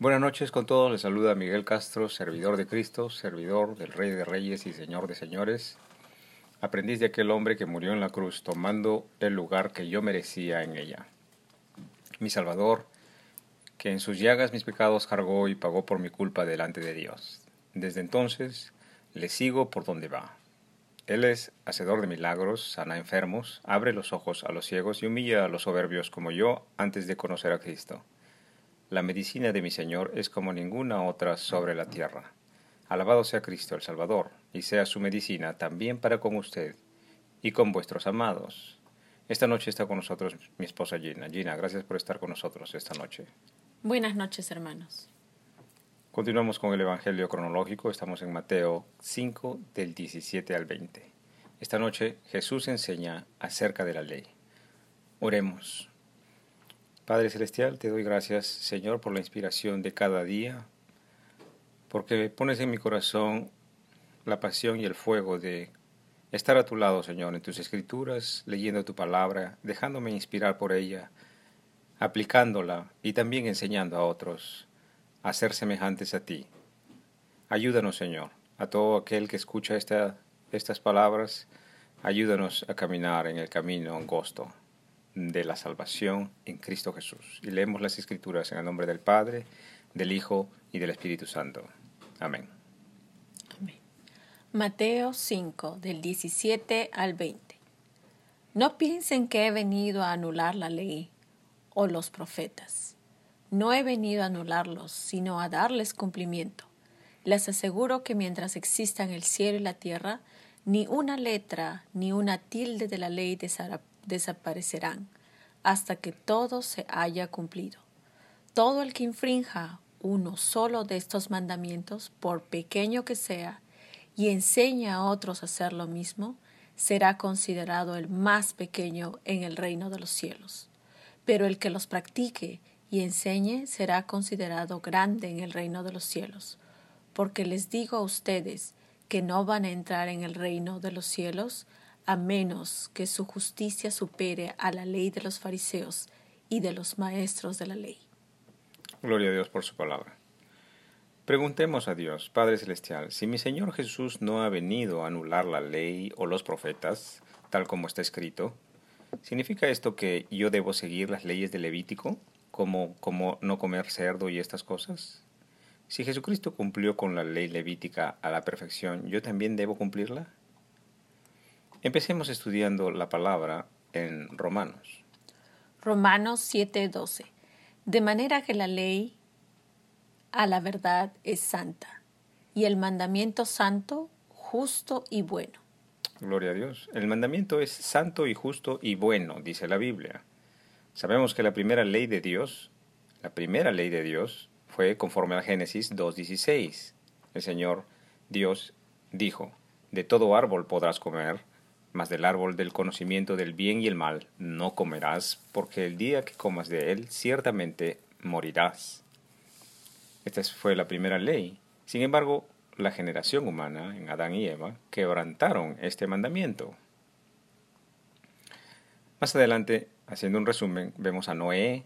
Buenas noches con todos, les saluda Miguel Castro, servidor de Cristo, servidor del Rey de Reyes y Señor de Señores, aprendiz de aquel hombre que murió en la cruz tomando el lugar que yo merecía en ella. Mi Salvador, que en sus llagas mis pecados cargó y pagó por mi culpa delante de Dios. Desde entonces le sigo por donde va. Él es hacedor de milagros, sana enfermos, abre los ojos a los ciegos y humilla a los soberbios como yo antes de conocer a Cristo. La medicina de mi Señor es como ninguna otra sobre la tierra. Alabado sea Cristo el Salvador, y sea su medicina también para con usted y con vuestros amados. Esta noche está con nosotros mi esposa Gina. Gina, gracias por estar con nosotros esta noche. Buenas noches, hermanos. Continuamos con el Evangelio cronológico. Estamos en Mateo 5 del 17 al 20. Esta noche Jesús enseña acerca de la ley. Oremos. Padre Celestial, te doy gracias, Señor, por la inspiración de cada día, porque pones en mi corazón la pasión y el fuego de estar a tu lado, Señor, en tus escrituras, leyendo tu palabra, dejándome inspirar por ella, aplicándola y también enseñando a otros a ser semejantes a ti. Ayúdanos, Señor, a todo aquel que escucha estas palabras, ayúdanos a caminar en el camino angosto de la salvación en Cristo Jesús. Y leemos las Escrituras en el nombre del Padre, del Hijo y del Espíritu Santo. Amén. Mateo 5, del 17 al 20. No piensen que he venido a anular la ley o los profetas. No he venido a anularlos, sino a darles cumplimiento. Les aseguro que mientras existan el cielo y la tierra, ni una letra ni una tilde de la ley desaparecerán hasta que todo se haya cumplido. Todo el que infrinja uno solo de estos mandamientos, por pequeño que sea, y enseña a otros a hacer lo mismo, será considerado el más pequeño en el reino de los cielos. Pero el que los practique y enseñe será considerado grande en el reino de los cielos. Porque les digo a ustedes que no van a entrar en el reino de los cielos a menos que su justicia supere a la ley de los fariseos y de los maestros de la ley. Gloria a Dios por su palabra. Preguntemos a Dios, Padre Celestial, si mi Señor Jesús no ha venido a anular la ley o los profetas, tal como está escrito, ¿significa esto que yo debo seguir las leyes de Levítico, como, como no comer cerdo y estas cosas? Si Jesucristo cumplió con la ley levítica a la perfección, ¿yo también debo cumplirla? Empecemos estudiando la palabra en Romanos. Romanos 7:12. De manera que la ley a la verdad es santa y el mandamiento santo, justo y bueno. Gloria a Dios. El mandamiento es santo y justo y bueno, dice la Biblia. Sabemos que la primera ley de Dios, la primera ley de Dios, fue conforme a Génesis 2.16. El Señor Dios dijo, de todo árbol podrás comer, mas del árbol del conocimiento del bien y el mal no comerás, porque el día que comas de él ciertamente morirás. Esta fue la primera ley. Sin embargo, la generación humana, en Adán y Eva, quebrantaron este mandamiento. Más adelante, haciendo un resumen, vemos a Noé,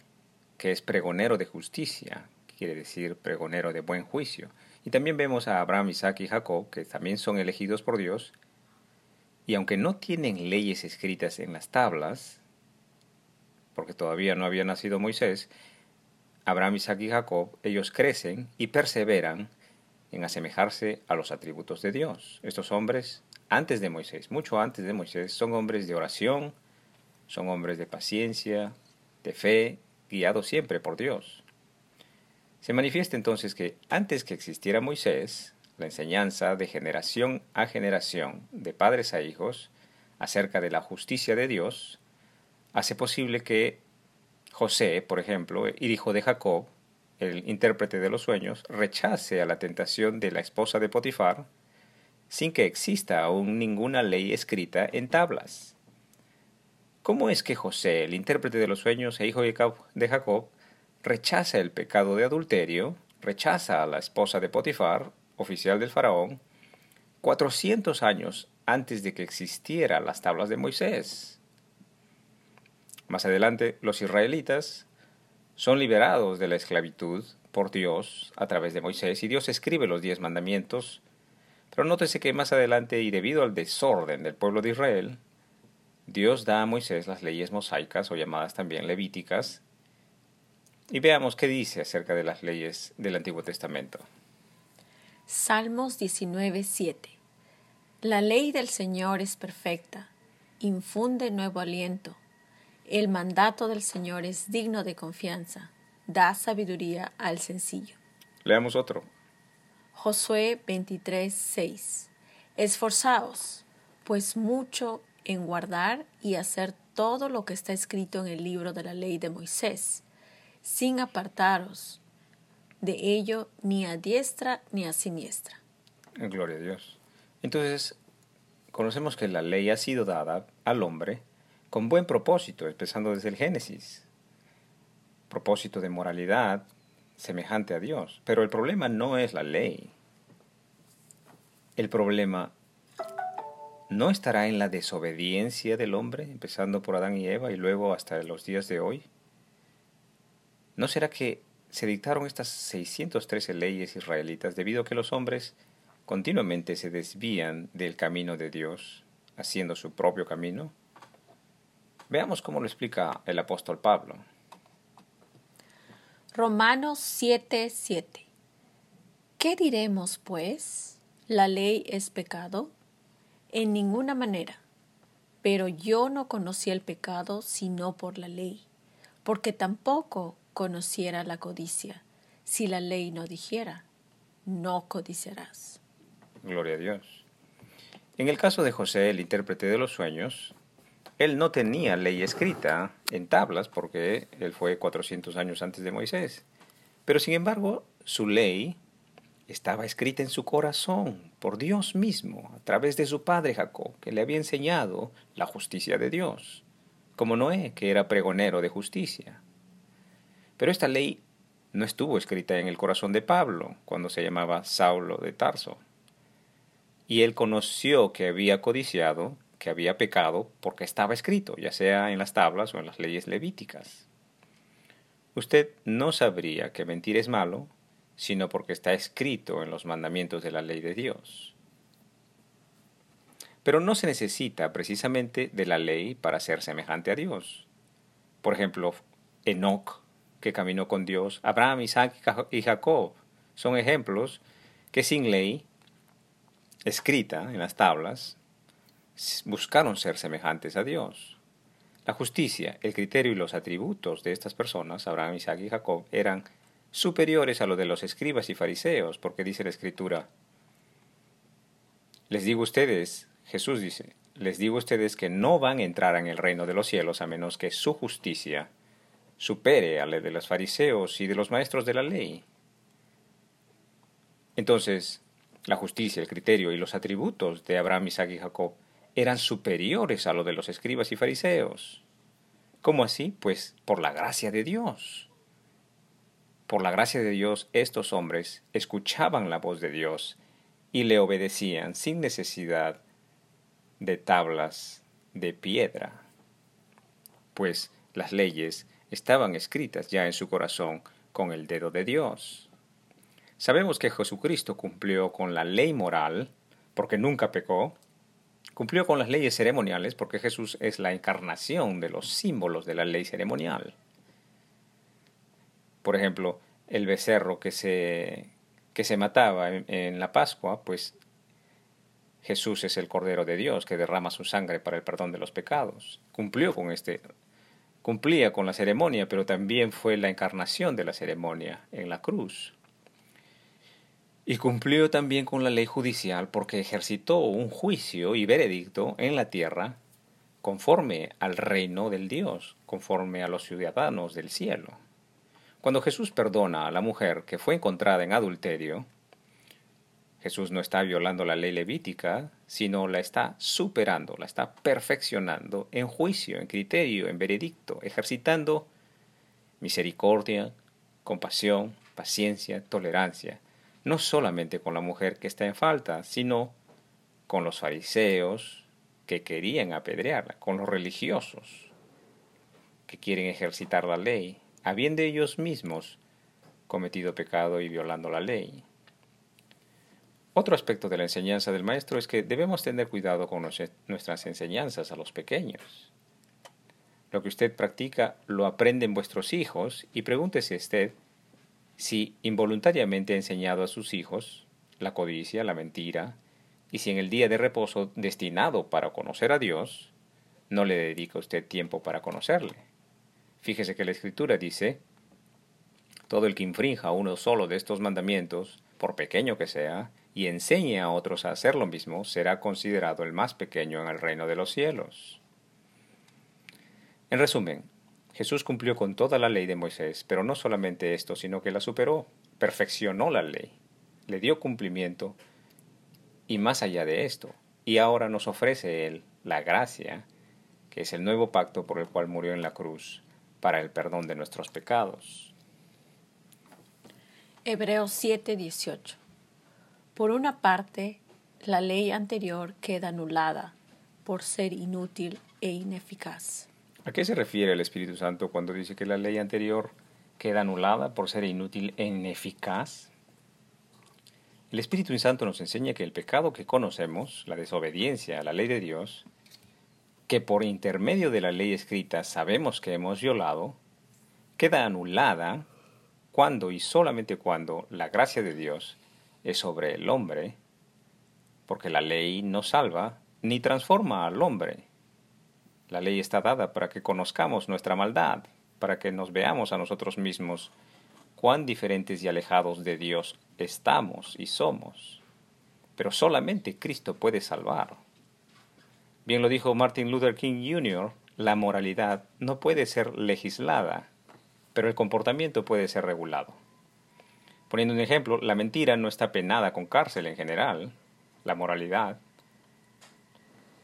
que es pregonero de justicia, quiere decir pregonero de buen juicio. Y también vemos a Abraham, Isaac y Jacob, que también son elegidos por Dios, y aunque no tienen leyes escritas en las tablas, porque todavía no había nacido Moisés, Abraham, Isaac y Jacob, ellos crecen y perseveran en asemejarse a los atributos de Dios. Estos hombres, antes de Moisés, mucho antes de Moisés, son hombres de oración, son hombres de paciencia, de fe, guiados siempre por Dios. Se manifiesta entonces que antes que existiera Moisés, la enseñanza de generación a generación, de padres a hijos, acerca de la justicia de Dios, hace posible que José, por ejemplo, el hijo de Jacob, el intérprete de los sueños, rechace a la tentación de la esposa de Potifar, sin que exista aún ninguna ley escrita en tablas. ¿Cómo es que José, el intérprete de los sueños e hijo de Jacob, rechaza el pecado de adulterio, rechaza a la esposa de Potifar, oficial del faraón, 400 años antes de que existieran las tablas de Moisés. Más adelante, los israelitas son liberados de la esclavitud por Dios a través de Moisés y Dios escribe los diez mandamientos. Pero nótese que más adelante y debido al desorden del pueblo de Israel, Dios da a Moisés las leyes mosaicas o llamadas también levíticas. Y veamos qué dice acerca de las leyes del Antiguo Testamento. Salmos 19:7 La ley del Señor es perfecta, infunde nuevo aliento. El mandato del Señor es digno de confianza, da sabiduría al sencillo. Leamos otro. Josué 23:6 Esforzaos, pues mucho en guardar y hacer todo lo que está escrito en el libro de la ley de Moisés, sin apartaros de ello ni a diestra ni a siniestra. Gloria a Dios. Entonces, conocemos que la ley ha sido dada al hombre con buen propósito, empezando desde el Génesis. Propósito de moralidad semejante a Dios. Pero el problema no es la ley. El problema no estará en la desobediencia del hombre, empezando por Adán y Eva y luego hasta los días de hoy. ¿No será que se dictaron estas 613 leyes israelitas debido a que los hombres continuamente se desvían del camino de Dios, haciendo su propio camino? Veamos cómo lo explica el apóstol Pablo. Romanos 7:7 ¿Qué diremos, pues? ¿La ley es pecado? En ninguna manera. Pero yo no conocí el pecado sino por la ley, porque tampoco conociera la codicia, si la ley no dijera, no codiciarás. Gloria a Dios. En el caso de José, el intérprete de los sueños, él no tenía ley escrita en tablas porque él fue 400 años antes de Moisés. Pero sin embargo, su ley estaba escrita en su corazón por Dios mismo, a través de su padre Jacob, que le había enseñado la justicia de Dios, como Noé, que era pregonero de justicia. Pero esta ley no estuvo escrita en el corazón de Pablo, cuando se llamaba Saulo de Tarso. Y él conoció que había codiciado, que había pecado, porque estaba escrito, ya sea en las tablas o en las leyes levíticas. Usted no sabría que mentir es malo sino porque está escrito en los mandamientos de la ley de Dios. Pero no se necesita precisamente de la ley para ser semejante a Dios. Por ejemplo, Enoch, que caminó con Dios, Abraham, Isaac y Jacob, son ejemplos que sin ley escrita en las tablas buscaron ser semejantes a Dios. La justicia, el criterio y los atributos de estas personas, Abraham, Isaac y Jacob, eran superiores a lo de los escribas y fariseos, porque dice la Escritura, les digo a ustedes, Jesús dice, les digo a ustedes que no van a entrar en el reino de los cielos a menos que su justicia supere a la de los fariseos y de los maestros de la ley. Entonces, la justicia, el criterio y los atributos de Abraham, Isaac y Jacob eran superiores a lo de los escribas y fariseos. ¿Cómo así? Pues por la gracia de Dios. Por la gracia de Dios, estos hombres escuchaban la voz de Dios y le obedecían sin necesidad de tablas de piedra, pues las leyes estaban escritas ya en su corazón con el dedo de Dios. Sabemos que Jesucristo cumplió con la ley moral, porque nunca pecó, cumplió con las leyes ceremoniales, porque Jesús es la encarnación de los símbolos de la ley ceremonial. Por ejemplo, el becerro que se, que se mataba en, la Pascua, pues Jesús es el Cordero de Dios que derrama su sangre para el perdón de los pecados. Cumplió con este, cumplía con la ceremonia, pero también fue la encarnación de la ceremonia en la cruz. Y cumplió también con la ley judicial porque ejercitó un juicio y veredicto en la tierra conforme al reino del Dios, conforme a los ciudadanos del cielo. Cuando Jesús perdona a la mujer que fue encontrada en adulterio, Jesús no está violando la ley levítica, sino la está superando, la está perfeccionando en juicio, en criterio, en veredicto, ejercitando misericordia, compasión, paciencia, tolerancia, no solamente con la mujer que está en falta, sino con los fariseos que querían apedrearla, con los religiosos que quieren ejercitar la ley, habiendo ellos mismos cometido pecado y violando la ley. Otro aspecto de la enseñanza del maestro es que debemos tener cuidado con nuestras enseñanzas a los pequeños. Lo que usted practica lo aprenden vuestros hijos y pregúntese usted si involuntariamente ha enseñado a sus hijos la codicia, la mentira, y si en el día de reposo destinado para conocer a Dios, no le dedica usted tiempo para conocerle. Fíjese que la Escritura dice, todo el que infrinja uno solo de estos mandamientos, por pequeño que sea, y enseñe a otros a hacer lo mismo, será considerado el más pequeño en el reino de los cielos. En resumen, Jesús cumplió con toda la ley de Moisés, pero no solamente esto, sino que la superó, perfeccionó la ley, le dio cumplimiento y más allá de esto, y ahora nos ofrece Él la gracia, que es el nuevo pacto por el cual murió en la cruz, para el perdón de nuestros pecados. Hebreos 7:18 Por una parte, la ley anterior queda anulada por ser inútil e ineficaz. ¿A qué se refiere el Espíritu Santo cuando dice que la ley anterior queda anulada por ser inútil e ineficaz? El Espíritu Santo nos enseña que el pecado que conocemos, la desobediencia a la ley de Dios, que por intermedio de la ley escrita sabemos que hemos violado, queda anulada cuando y solamente cuando la gracia de Dios es sobre el hombre, porque la ley no salva ni transforma al hombre, la ley está dada para que conozcamos nuestra maldad, para que nos veamos a nosotros mismos cuán diferentes y alejados de Dios estamos y somos. Pero solamente Cristo puede salvar. Bien lo dijo Martin Luther King Jr., la moralidad no puede ser legislada, pero el comportamiento puede ser regulado. Poniendo un ejemplo, la mentira no está penada con cárcel en general, la moralidad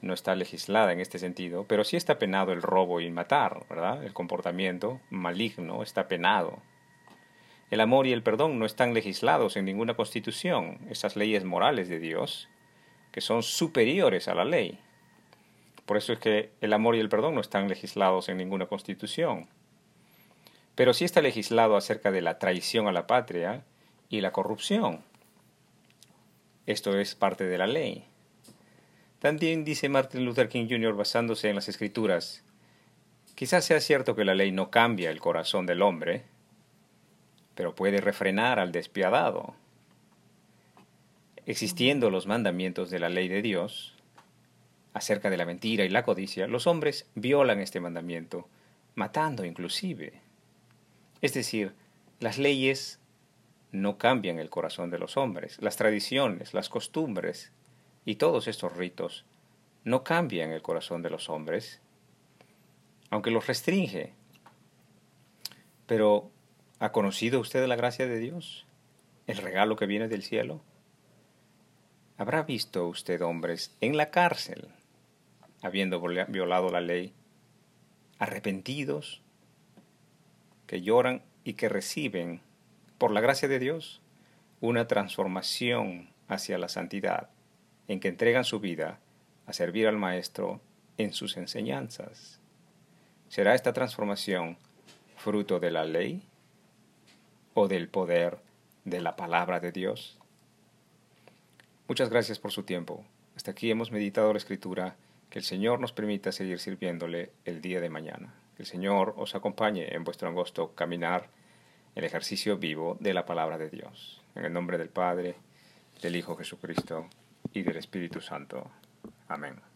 no está legislada en este sentido, pero sí está penado el robo y matar, ¿verdad? El comportamiento maligno está penado. El amor y el perdón no están legislados en ninguna constitución, esas leyes morales de Dios, que son superiores a la ley. Por eso es que el amor y el perdón no están legislados en ninguna constitución. Pero sí está legislado acerca de la traición a la patria y la corrupción. Esto es parte de la ley. También dice Martin Luther King Jr. basándose en las escrituras, quizás sea cierto que la ley no cambia el corazón del hombre, pero puede refrenar al despiadado. Existiendo los mandamientos de la ley de Dios, acerca de la mentira y la codicia, los hombres violan este mandamiento, matando inclusive. Es decir, las leyes no cambian el corazón de los hombres, las tradiciones, las costumbres, y todos estos ritos no cambian el corazón de los hombres, aunque los restringe. Pero, ¿ha conocido usted la gracia de Dios? ¿El regalo que viene del cielo? ¿Habrá visto usted hombres en la cárcel, habiendo violado la ley, arrepentidos, que lloran y que reciben, por la gracia de Dios, una transformación hacia la santidad? en que entregan su vida a servir al Maestro en sus enseñanzas. ¿Será esta transformación fruto de la ley o del poder de la palabra de Dios? Muchas gracias por su tiempo. Hasta aquí hemos meditado la escritura. Que el Señor nos permita seguir sirviéndole el día de mañana. Que el Señor os acompañe en vuestro angosto caminar, el ejercicio vivo de la palabra de Dios. En el nombre del Padre, del Hijo Jesucristo y del Espíritu Santo. Amén.